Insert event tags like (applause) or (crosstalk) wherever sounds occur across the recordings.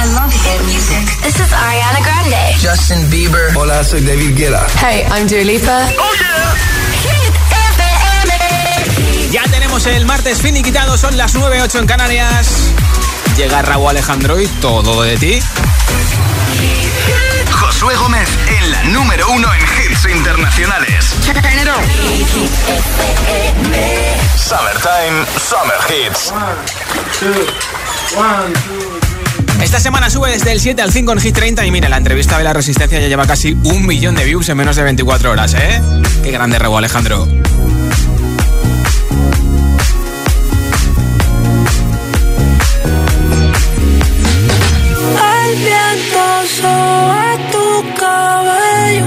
I love hit music. This is Ariana Grande. Justin Bieber. Hola, soy David Guetta. Hey, I'm Dua Lipa. Oh yeah. Ya tenemos el martes finiquitado, son las 9.08 en Canarias. Llega Raúl Alejandro y todo de ti. Josué Gómez en la número uno en hits internacionales. Summertime, Summer Hits. Esta semana sube desde el 7 al 5 en Hit 30 y mira, la entrevista de la Resistencia ya lleva casi un millón de views en menos de 24 horas, ¿eh? Qué grande Raúl Alejandro. El viento sobre tu cabello.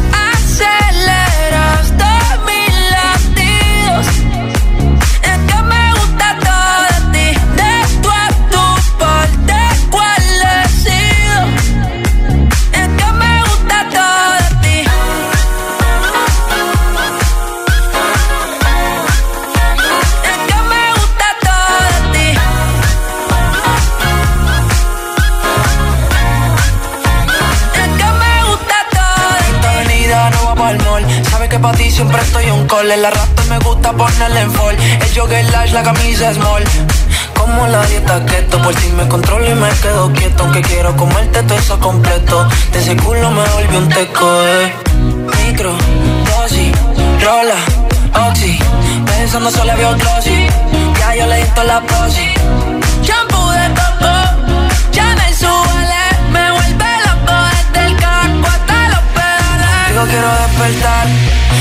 Siempre estoy un call. El arrastre me gusta ponerle en fall. El jogger large, la camisa small. Como la dieta keto, por si me controlo y me quedo quieto. Aunque quiero comerte todo eso completo. De ese culo me volvió un teco, eh. Micro, dosis, rola, oxi. Pensando solo veo glossy. Ya yo le di la posi. Shampoo de coco, ya me suele, me vuelve loco desde el carro hasta los pedales. Digo quiero despertar,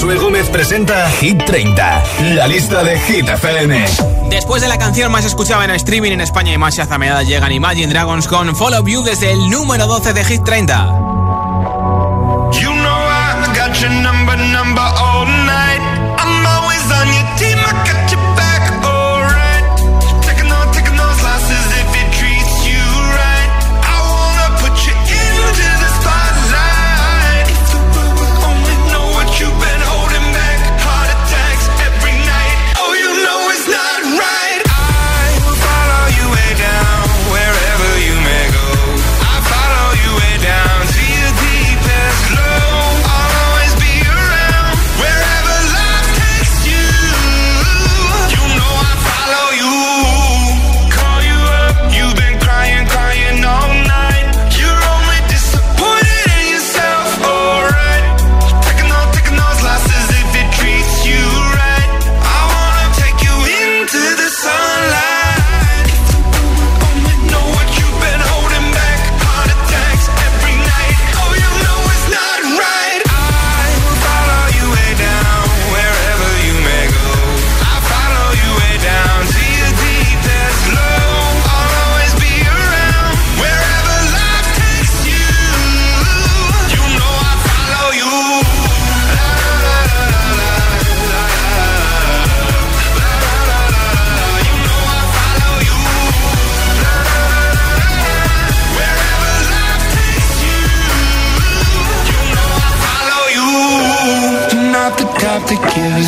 Josué Gómez presenta Hit 30, la lista de Hit FM. Después de la canción más escuchada en streaming en España y más shazameada llegan Imagine Dragons con Follow You desde el número 12 de Hit 30. You know I got your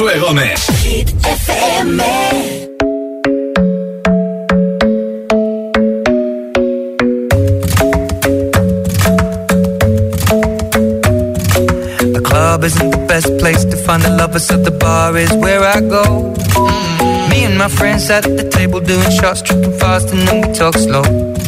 Josué Gómez. The club isn't the best place to find the lovers, so the bar is where I go. Me and my friends at the table doing shots, tripping fast, and then we talk slow.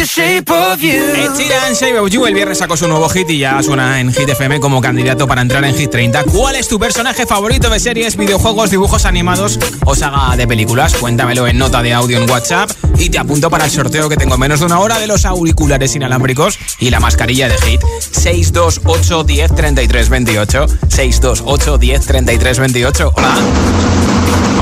Ed Sheeran, Shape of You, el viernes sacó su nuevo hit y ya suena en Hit FM como candidato para entrar en Hit 30. ¿Cuál es tu personaje favorito de series, videojuegos, dibujos animados o saga de películas? Cuéntamelo en nota de audio en WhatsApp y te apunto para el sorteo que tengo en menos de una hora de los auriculares inalámbricos y la mascarilla de Hit. 628 10 33 28. 628 10 33 28. Hola.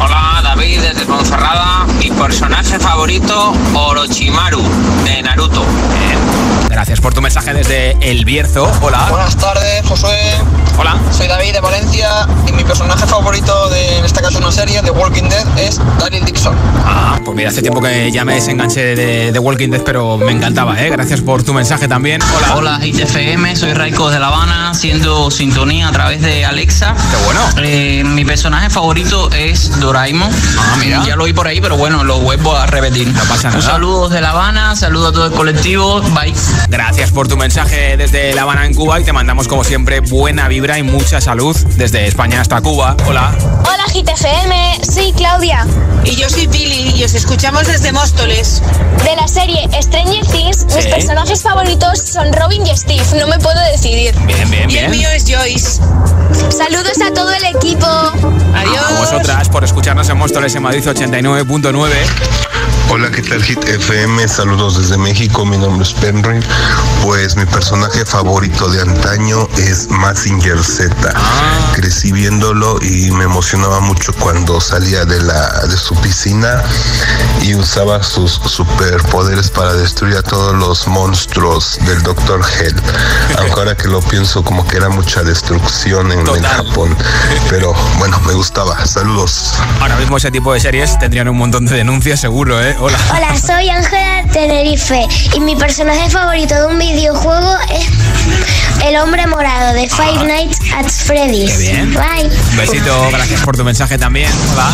Hola, David desde Ponferrada. Mi personaje favorito, Orochimaru, de Naruto. Gracias por tu mensaje desde El Bierzo. Hola. Buenas tardes, Josué. Hola. Soy David de Valencia y mi personaje favorito de, en este caso, una serie de Walking Dead es Daryl Dixon. Ah, Pues mira, hace tiempo que ya me desenganché de, de Walking Dead, pero me encantaba, ¿eh? Gracias por tu mensaje también. Hola. Hola, ITFM, soy Raiko de La Habana, haciendo sintonía a través de Alexa. Qué bueno. Eh, mi personaje favorito es Doraemon. Ah, mira. Ya lo oí por ahí, pero bueno, lo vuelvo a repetir. No pasa Un saludo de La Habana, saludo a todo el colectivo. Bye. Gracias por tu mensaje desde La Habana en Cuba y te mandamos como siempre buena vibra y mucha salud desde España hasta Cuba. Hola. Hola GTFM, soy Claudia. Y yo soy Pili y os escuchamos desde Móstoles. De la serie Stranger Things, mis personajes favoritos son Robin y Steve. No me puedo decidir. Bien, bien, Y el mío es Joyce. Saludos a todo el equipo. Adiós. A vosotras por escucharnos en Móstoles en Madrid 89.9. Hola, ¿qué tal Hit FM? Saludos desde México, mi nombre es Penry. Pues mi personaje favorito de antaño es Massinger Z. Crecí viéndolo y me emocionaba mucho cuando salía de la de su piscina y usaba sus superpoderes para destruir a todos los monstruos del Dr. Hell. (laughs) Aunque ahora que lo pienso como que era mucha destrucción en, en. Japón. Pero bueno, me gustaba. Saludos. Ahora mismo ese tipo de series tendrían un montón de denuncias seguro, ¿eh? Hola. (laughs) Hola, soy Ángela Tenerife y mi personaje favorito de un videojuego es el hombre morado de Five Nights at Freddy's. Qué bien. Bye. Un besito, gracias por tu mensaje también. Hola.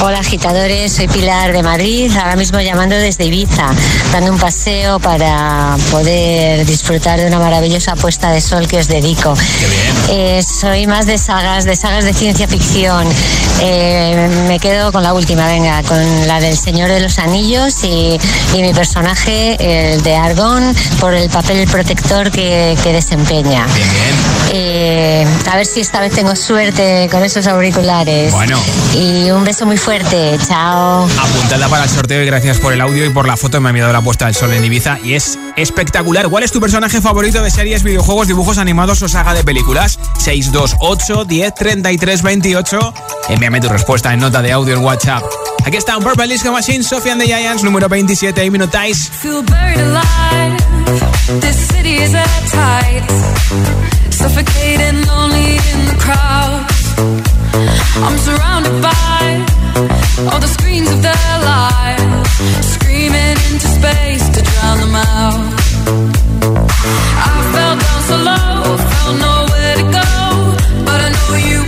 Hola agitadores, soy Pilar de Madrid, ahora mismo llamando desde Ibiza, dando un paseo para poder disfrutar de una maravillosa puesta de sol que os dedico. Eh, soy más de sagas, de sagas de ciencia ficción. Eh, me quedo con la última, venga, con la del Señor de los Anillos y, y mi personaje, el de Argón, por el papel protector que, que desempeña. Bien, bien. Eh, a ver si esta vez tengo suerte con esos auriculares. Bueno. Y un beso muy fuerte. Chao. Apuntada para el sorteo y gracias por el audio y por la foto. Me ha enviado la puesta del sol en Ibiza y es espectacular. ¿Cuál es tu personaje favorito de series, videojuegos, dibujos animados o saga de películas? 628 10 33 28. Envíame tu respuesta en nota de audio en WhatsApp. Aquí está un Purple Disco Machine, Sofía and the Giants, número 27, Hypnotize. Feel buried alive. This city is at tight. Suffocating, lonely in the crowd. I'm surrounded by all the screens of their lives. Screaming into space to drown them out. I fell down so low, felt nowhere to go. But I know you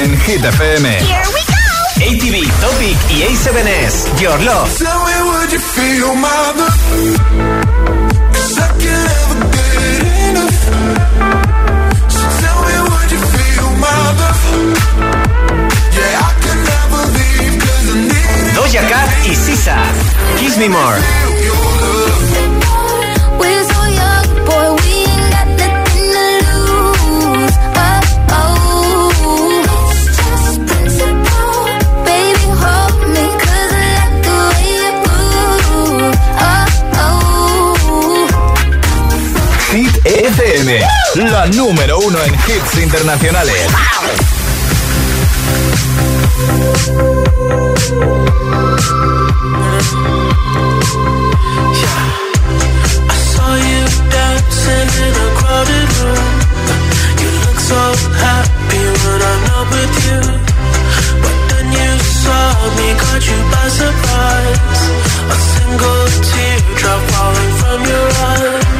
En Hit FM. ATV, Topic y A7S. Your Love. Tell me would you feel my love? 'Cause I can never get enough. So tell me would you feel my love? Yeah, I can never leave 'cause I need Doja Cat y Sisa. Kiss Me More. La número uno en hits internacionales. I saw you dancing in a crowded room. You look so happy when I'm not with you. But then you saw me, caught you by surprise. A single teardrop falling from your eye.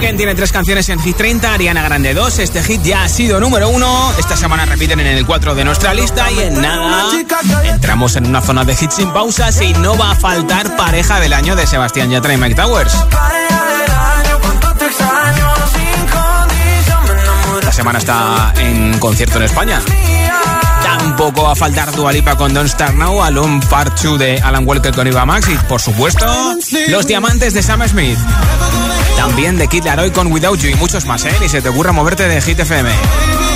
Tiene tres canciones en Hit 30, Ariana Grande 2. Este hit ya ha sido número uno. Esta semana repiten en el 4 de nuestra lista y en nada entramos en una zona de hits sin pausas y no va a faltar pareja del año de Sebastián Yatra y Mike Towers. La semana está en concierto en España. Tampoco va a faltar Dualipa con Don't Start Now, Alone Part 2 de Alan Walker con Iva Max y, por supuesto, Los Diamantes de Sam Smith. También de Kid Laroi con Without You y muchos más, ¿eh? Ni se te ocurra moverte de Hit FM.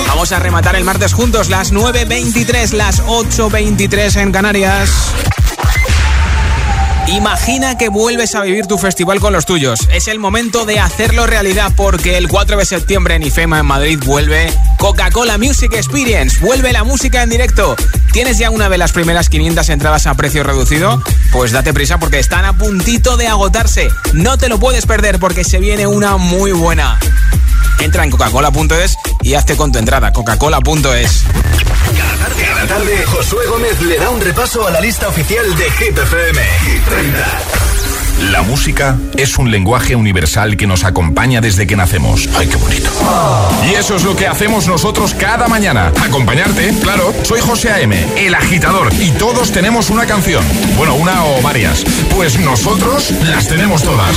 Vamos a rematar el martes juntos, las 9.23, las 8.23 en Canarias. Imagina que vuelves a vivir tu festival con los tuyos. Es el momento de hacerlo realidad porque el 4 de septiembre en IFEMA en Madrid vuelve Coca-Cola Music Experience. Vuelve la música en directo. ¿Tienes ya una de las primeras 500 entradas a precio reducido? Pues date prisa porque están a puntito de agotarse. No te lo puedes perder porque se viene una muy buena. Entra en coca-cola.es y hazte con tu entrada. Coca-cola.es. Cada tarde, cada tarde, Josué Gómez le da un repaso a la lista oficial de Hit FM. Hit 30. La música es un lenguaje universal que nos acompaña desde que nacemos. ¡Ay, qué bonito! Y eso es lo que hacemos nosotros cada mañana. Acompañarte, claro. Soy José A.M., el agitador, y todos tenemos una canción. Bueno, una o varias. Pues nosotros las tenemos todas.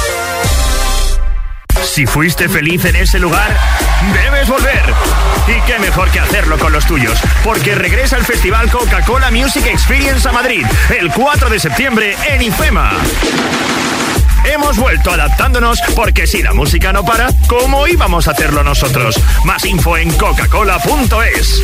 Si fuiste feliz en ese lugar, debes volver. Y qué mejor que hacerlo con los tuyos, porque regresa el Festival Coca-Cola Music Experience a Madrid el 4 de septiembre en IFEMA. Hemos vuelto adaptándonos porque si la música no para, ¿cómo íbamos a hacerlo nosotros? Más info en coca-cola.es.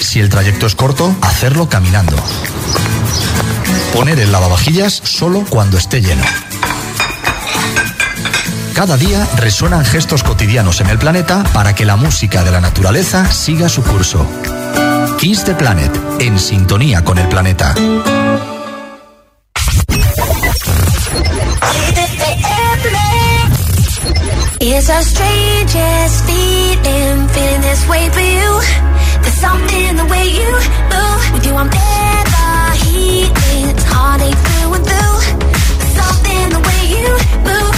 Si el trayecto es corto, hacerlo caminando. Poner el lavavajillas solo cuando esté lleno. Cada día resuenan gestos cotidianos en el planeta para que la música de la naturaleza siga su curso. Kiss the Planet, en sintonía con el planeta. It's a strangest feeling, feeling this way for you. There's something the way you move. With you, I'm never healing. Heartache through and through. There's something the way you move.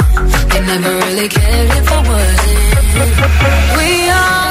never really cared if I wasn't. We all.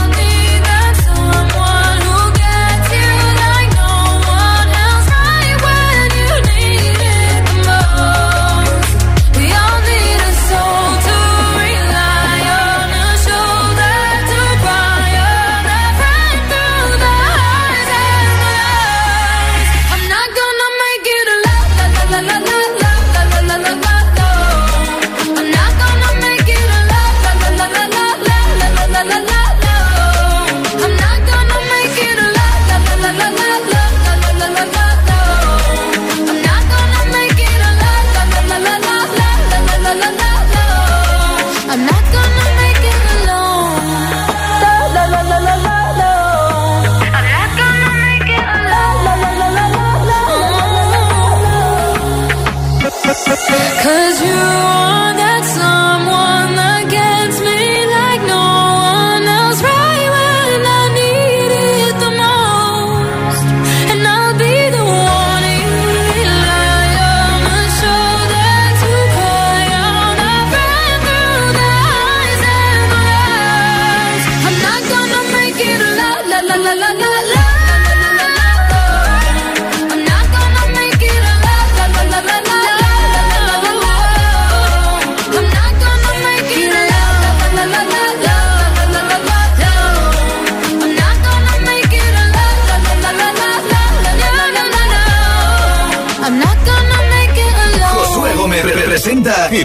Cause you are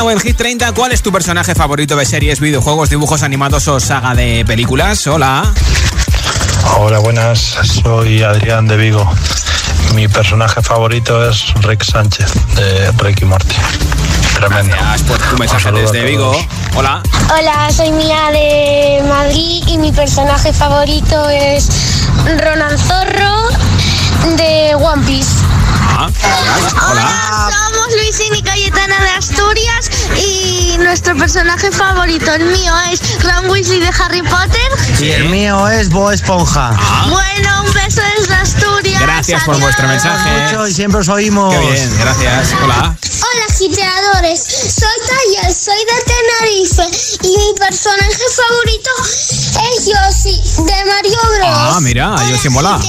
en Hit 30. ¿Cuál es tu personaje favorito de series, videojuegos, dibujos animados o saga de películas? Hola. Hola, buenas. Soy Adrián de Vigo. Mi personaje favorito es Rick Sánchez de Rick y Morty. Tremendo. Gracias por tu mensaje desde Vigo. Hola. Hola, soy Mía de Madrid y mi personaje favorito es Ronan Zorro de One Piece. Ah, Hola. somos Luis y Cayetana de Asturias y nuestro personaje favorito, el mío es Ron Weasley de Harry Potter. Y el mío es Bo Esponja. Ah. Bueno, un beso desde Asturias. Gracias por vuestro mensaje. Mucho y siempre os oímos. Qué bien, gracias. Hola. Hola, giteadores. Soy Tayel, soy de Tenerife y mi personaje favorito es Yoshi de Mario Bros. Ah, mira, Yoshi mola.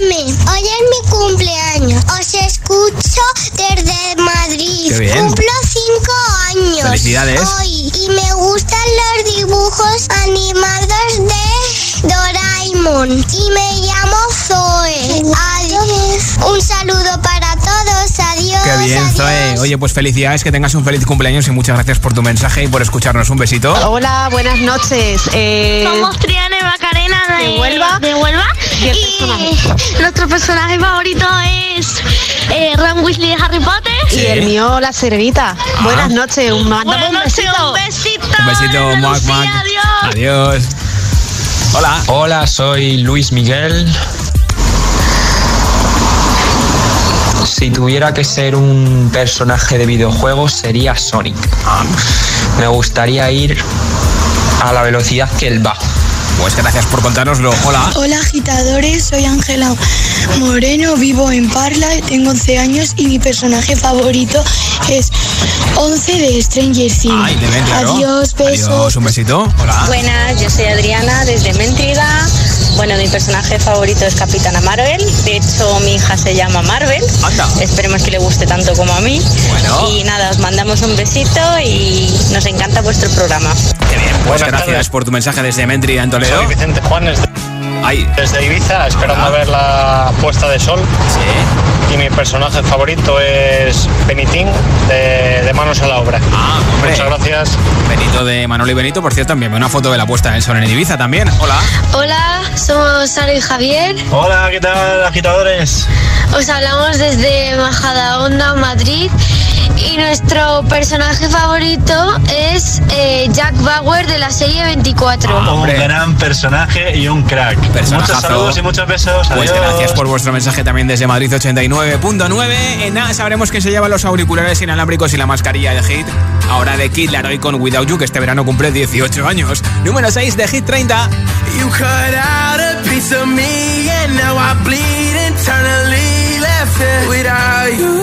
Hoy es mi cumpleaños. Os escucho desde Madrid. Qué bien. Cumplo cinco años. Felicidades. Hoy y me gustan los dibujos animados de Doraemon y me llamo Zoe. Adiós. Un saludo para todos. Adiós. Qué bien, adiós. Zoe. Oye, pues felicidades, que tengas un feliz cumpleaños y muchas gracias por tu mensaje y por escucharnos. Un besito. Hola, buenas noches. Eh, Somos Triana y Macarena de, ¿De Huelva? de Huelva. ¿Y nuestro personaje favorito es eh, Ron Weasley de Harry Potter. Y el mío, la serenita. Buenas noches. Un, mandamos Buenas un besito. un besito. Un besito, Mac, Mac. Adiós. Adiós. Hola. Hola, soy Luis Miguel. Si tuviera que ser un personaje de videojuegos sería Sonic. Me gustaría ir a la velocidad que él va. Pues gracias por contárnoslo. Hola. Hola agitadores, soy Ángela Moreno, vivo en Parla, tengo 11 años y mi personaje favorito es 11 de Stranger Things. Ay, de claro. Adiós, besos. Adiós, un besito. Hola. Buenas, yo soy Adriana desde Méntrida. Bueno, mi personaje favorito es Capitana Marvel. De hecho, mi hija se llama Marvel. Anda. Esperemos que le guste tanto como a mí. Bueno. Y nada, os mandamos un besito y nos encanta vuestro programa. Qué bien. Pues Buenas gracias tardes. por tu mensaje desde Mentri en Toledo. Soy Vicente Juanes Ay. desde Ibiza, esperando a ver la puesta de sol. Sí. Y mi personaje favorito es Benitín de, de Manos a la Obra. Ah, hombre. Muchas gracias. Benito de Manolo y Benito, por cierto, envíame una foto de la puesta del sol en Ibiza también. Hola. Hola, somos Sara y Javier. Hola, ¿qué tal, agitadores? Os hablamos desde Majadahonda, Madrid. Y nuestro personaje favorito es eh, Jack Bauer de la serie 24. Un gran personaje y un crack. Personajazo. Muchos saludos y muchos besos. Pues Adiós. gracias por vuestro mensaje también desde Madrid 89.9. En nada sabremos que se llevan los auriculares inalámbricos y la mascarilla de Hit. Ahora de Kid Laroi con Without You, que este verano cumple 18 años. Número 6 de Hit 30. You cut out a piece of me and now I bleed internally left it without you,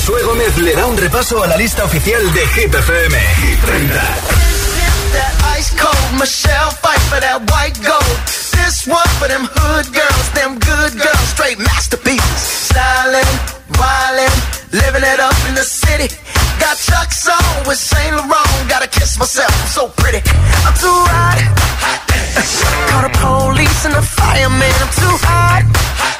Josué Gómez le da un repaso a la lista oficial de Hit FM. Hit 30. That ice cold Michelle fight for that white gold. This one for them hood girls, them good girls, straight masterpieces. Stylin', wildin', living it up in the city. Got Chuck's on with Saint Laurent. Gotta kiss myself, I'm so pretty. I'm too hot. Call the police and the fireman. I'm too hot.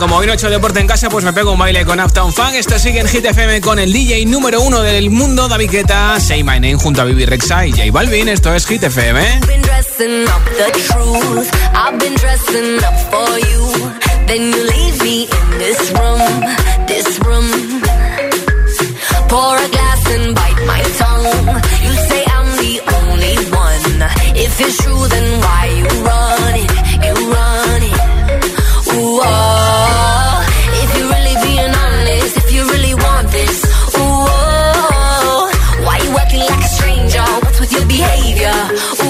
como hoy no he hecho deporte en casa, pues me pego un baile con Uptown Funk. Esto sigue en Hit FM con el DJ número uno del mundo, David Guetta, Say My Name junto a Bibi Rexa y J Balvin. Esto es Hit FM. you. Then you leave me in this room, this room. Pour a glass and bite my tongue. You say I'm the only one. If it's true, then why you run yeah.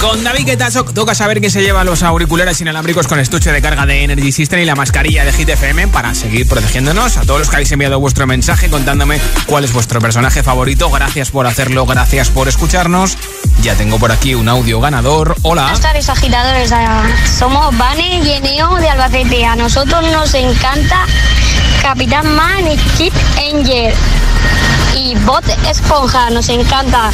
Con David Guetta toca saber que se lleva los auriculares inalámbricos con estuche de carga de Energy System y la mascarilla de Hit FM para seguir protegiéndonos. A todos los que habéis enviado vuestro mensaje contándome cuál es vuestro personaje favorito. Gracias por hacerlo, gracias por escucharnos. Ya tengo por aquí un audio ganador. Hola. Buenas tardes, agitadores. Ah, Somos Vane y Eneo de Albacete. A nosotros nos encanta Capitán Man y Kid Angel. Y Bot Esponja, nos encanta.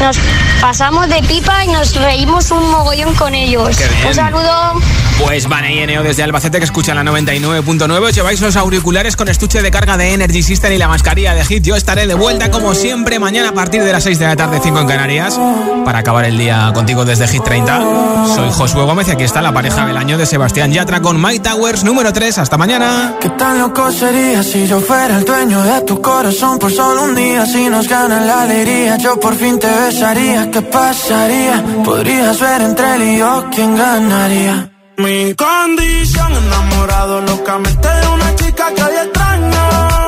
Nos pasamos de pipa y nos reímos un mogollón con ellos. Un saludo. Pues Vane y Eneo desde Albacete que escuchan la 99.9. Os lleváis los auriculares con estuche de carga de Energy System y la mascarilla de Hit. Yo estaré de vuelta como siempre mañana a partir de las 6 de la tarde, 5 en Canarias, para acabar el día contigo desde Hit 30. Soy Josué Gómez y aquí está la pareja del año de Sebastián Yatra con My Towers número 3. Hasta mañana. ¿Qué tan loco sería si yo fuera el dueño de tu corazón por solo un día? Si nos gana la alegría, yo por fin te besaría. ¿Qué pasaría? Podrías ver entre él y yo quién ganaría. Mi condición, enamorado locamente de una chica que hoy extraño.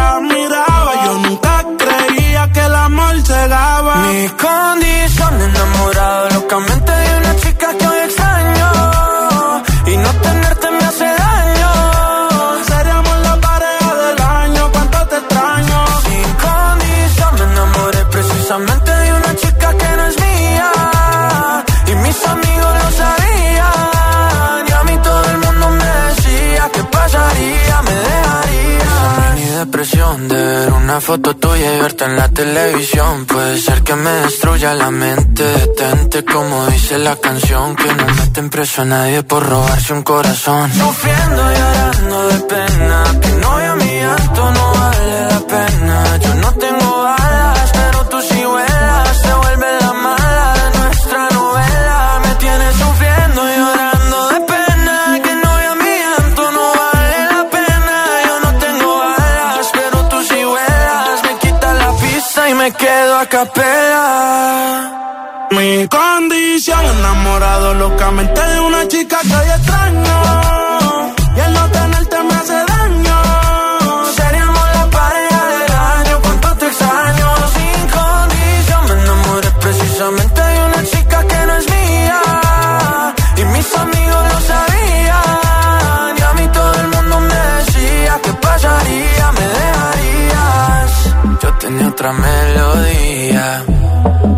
cegaba. Mi una foto tuya y verte en la televisión. Puede ser que me destruya la mente. Detente como dice la canción. Que no meten preso a nadie por robarse un corazón. Sufriendo y llorando de pena. Que no mi llanto no vale la pena. Yo no tengo me quedo a capela. Mi condición, enamorado locamente de una chica que otra melodía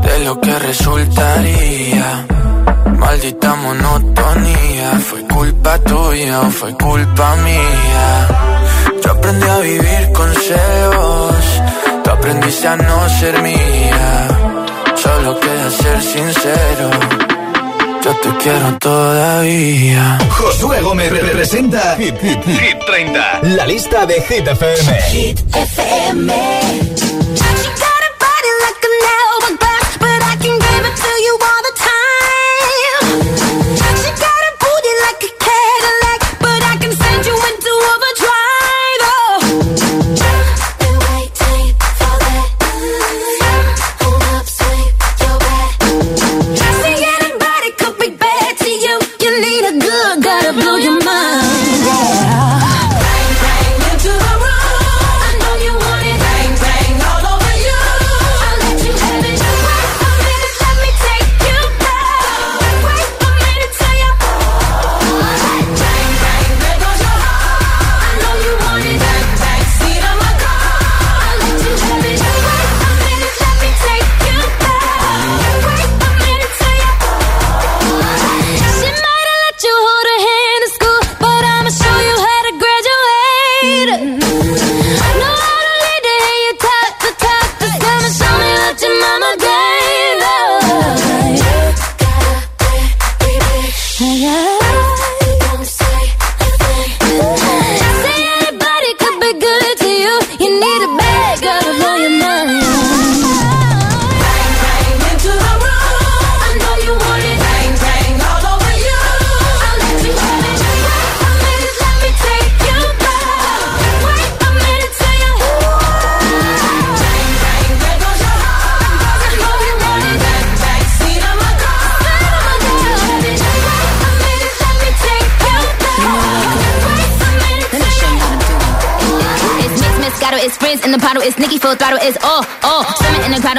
de lo que resultaría. Maldita monotonía, fue culpa tuya o fue culpa mía. Yo aprendí a vivir con celos, tú aprendiste a no ser mía. Solo queda ser sincero. yo te quiero todavía. Josué Gómez representa Hit, 30, la lista de Hit FM. Hit FM. give it to you.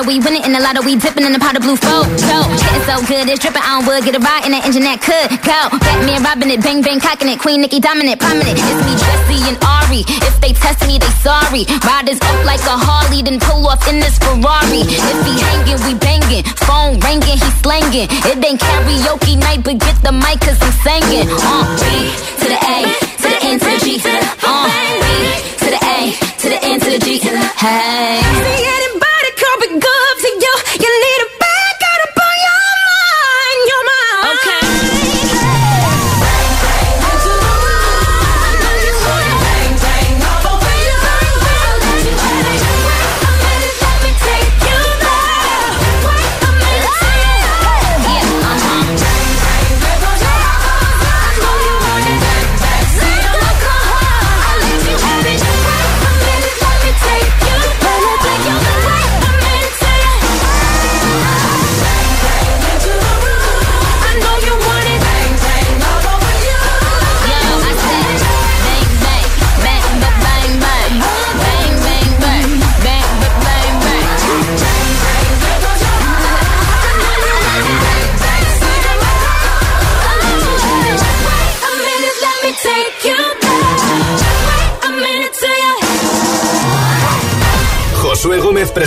We winning in the lotto, we dipping in the pot of blue photo. Getting so good, it's dripping on wood. Get a ride in that engine that could go. Batman robbing it, bang bang cocking it. Queen Nicki dominant, prominent. It's me, Jesse and Ari. If they test me, they sorry. Riders up like a Harley, then pull off in this Ferrari. If he hanging, we banging. Phone ringing, he slanging. It ain't karaoke night, but get the mic cause I'm singing. Uh, B to the A, to the N to the G. Uh, B to the A, to the N to the G. Hey be good.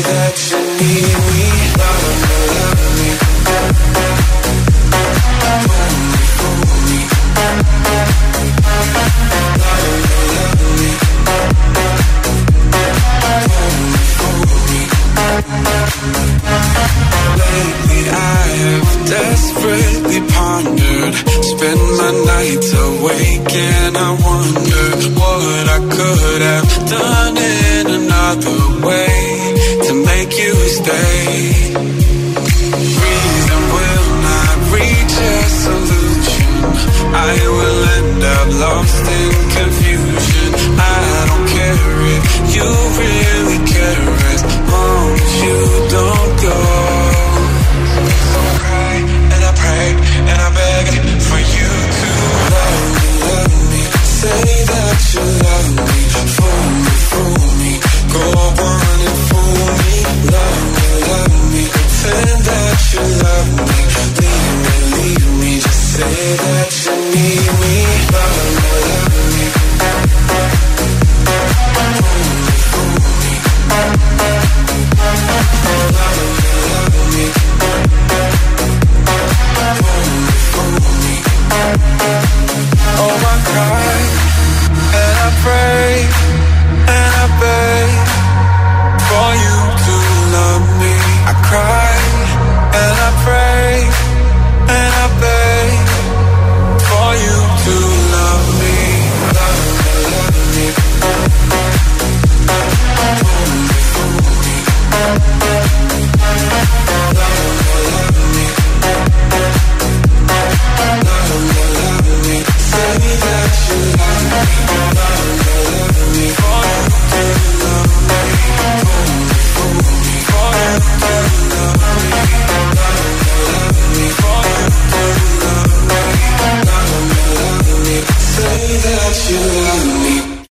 That you need me, love me, love me. desperately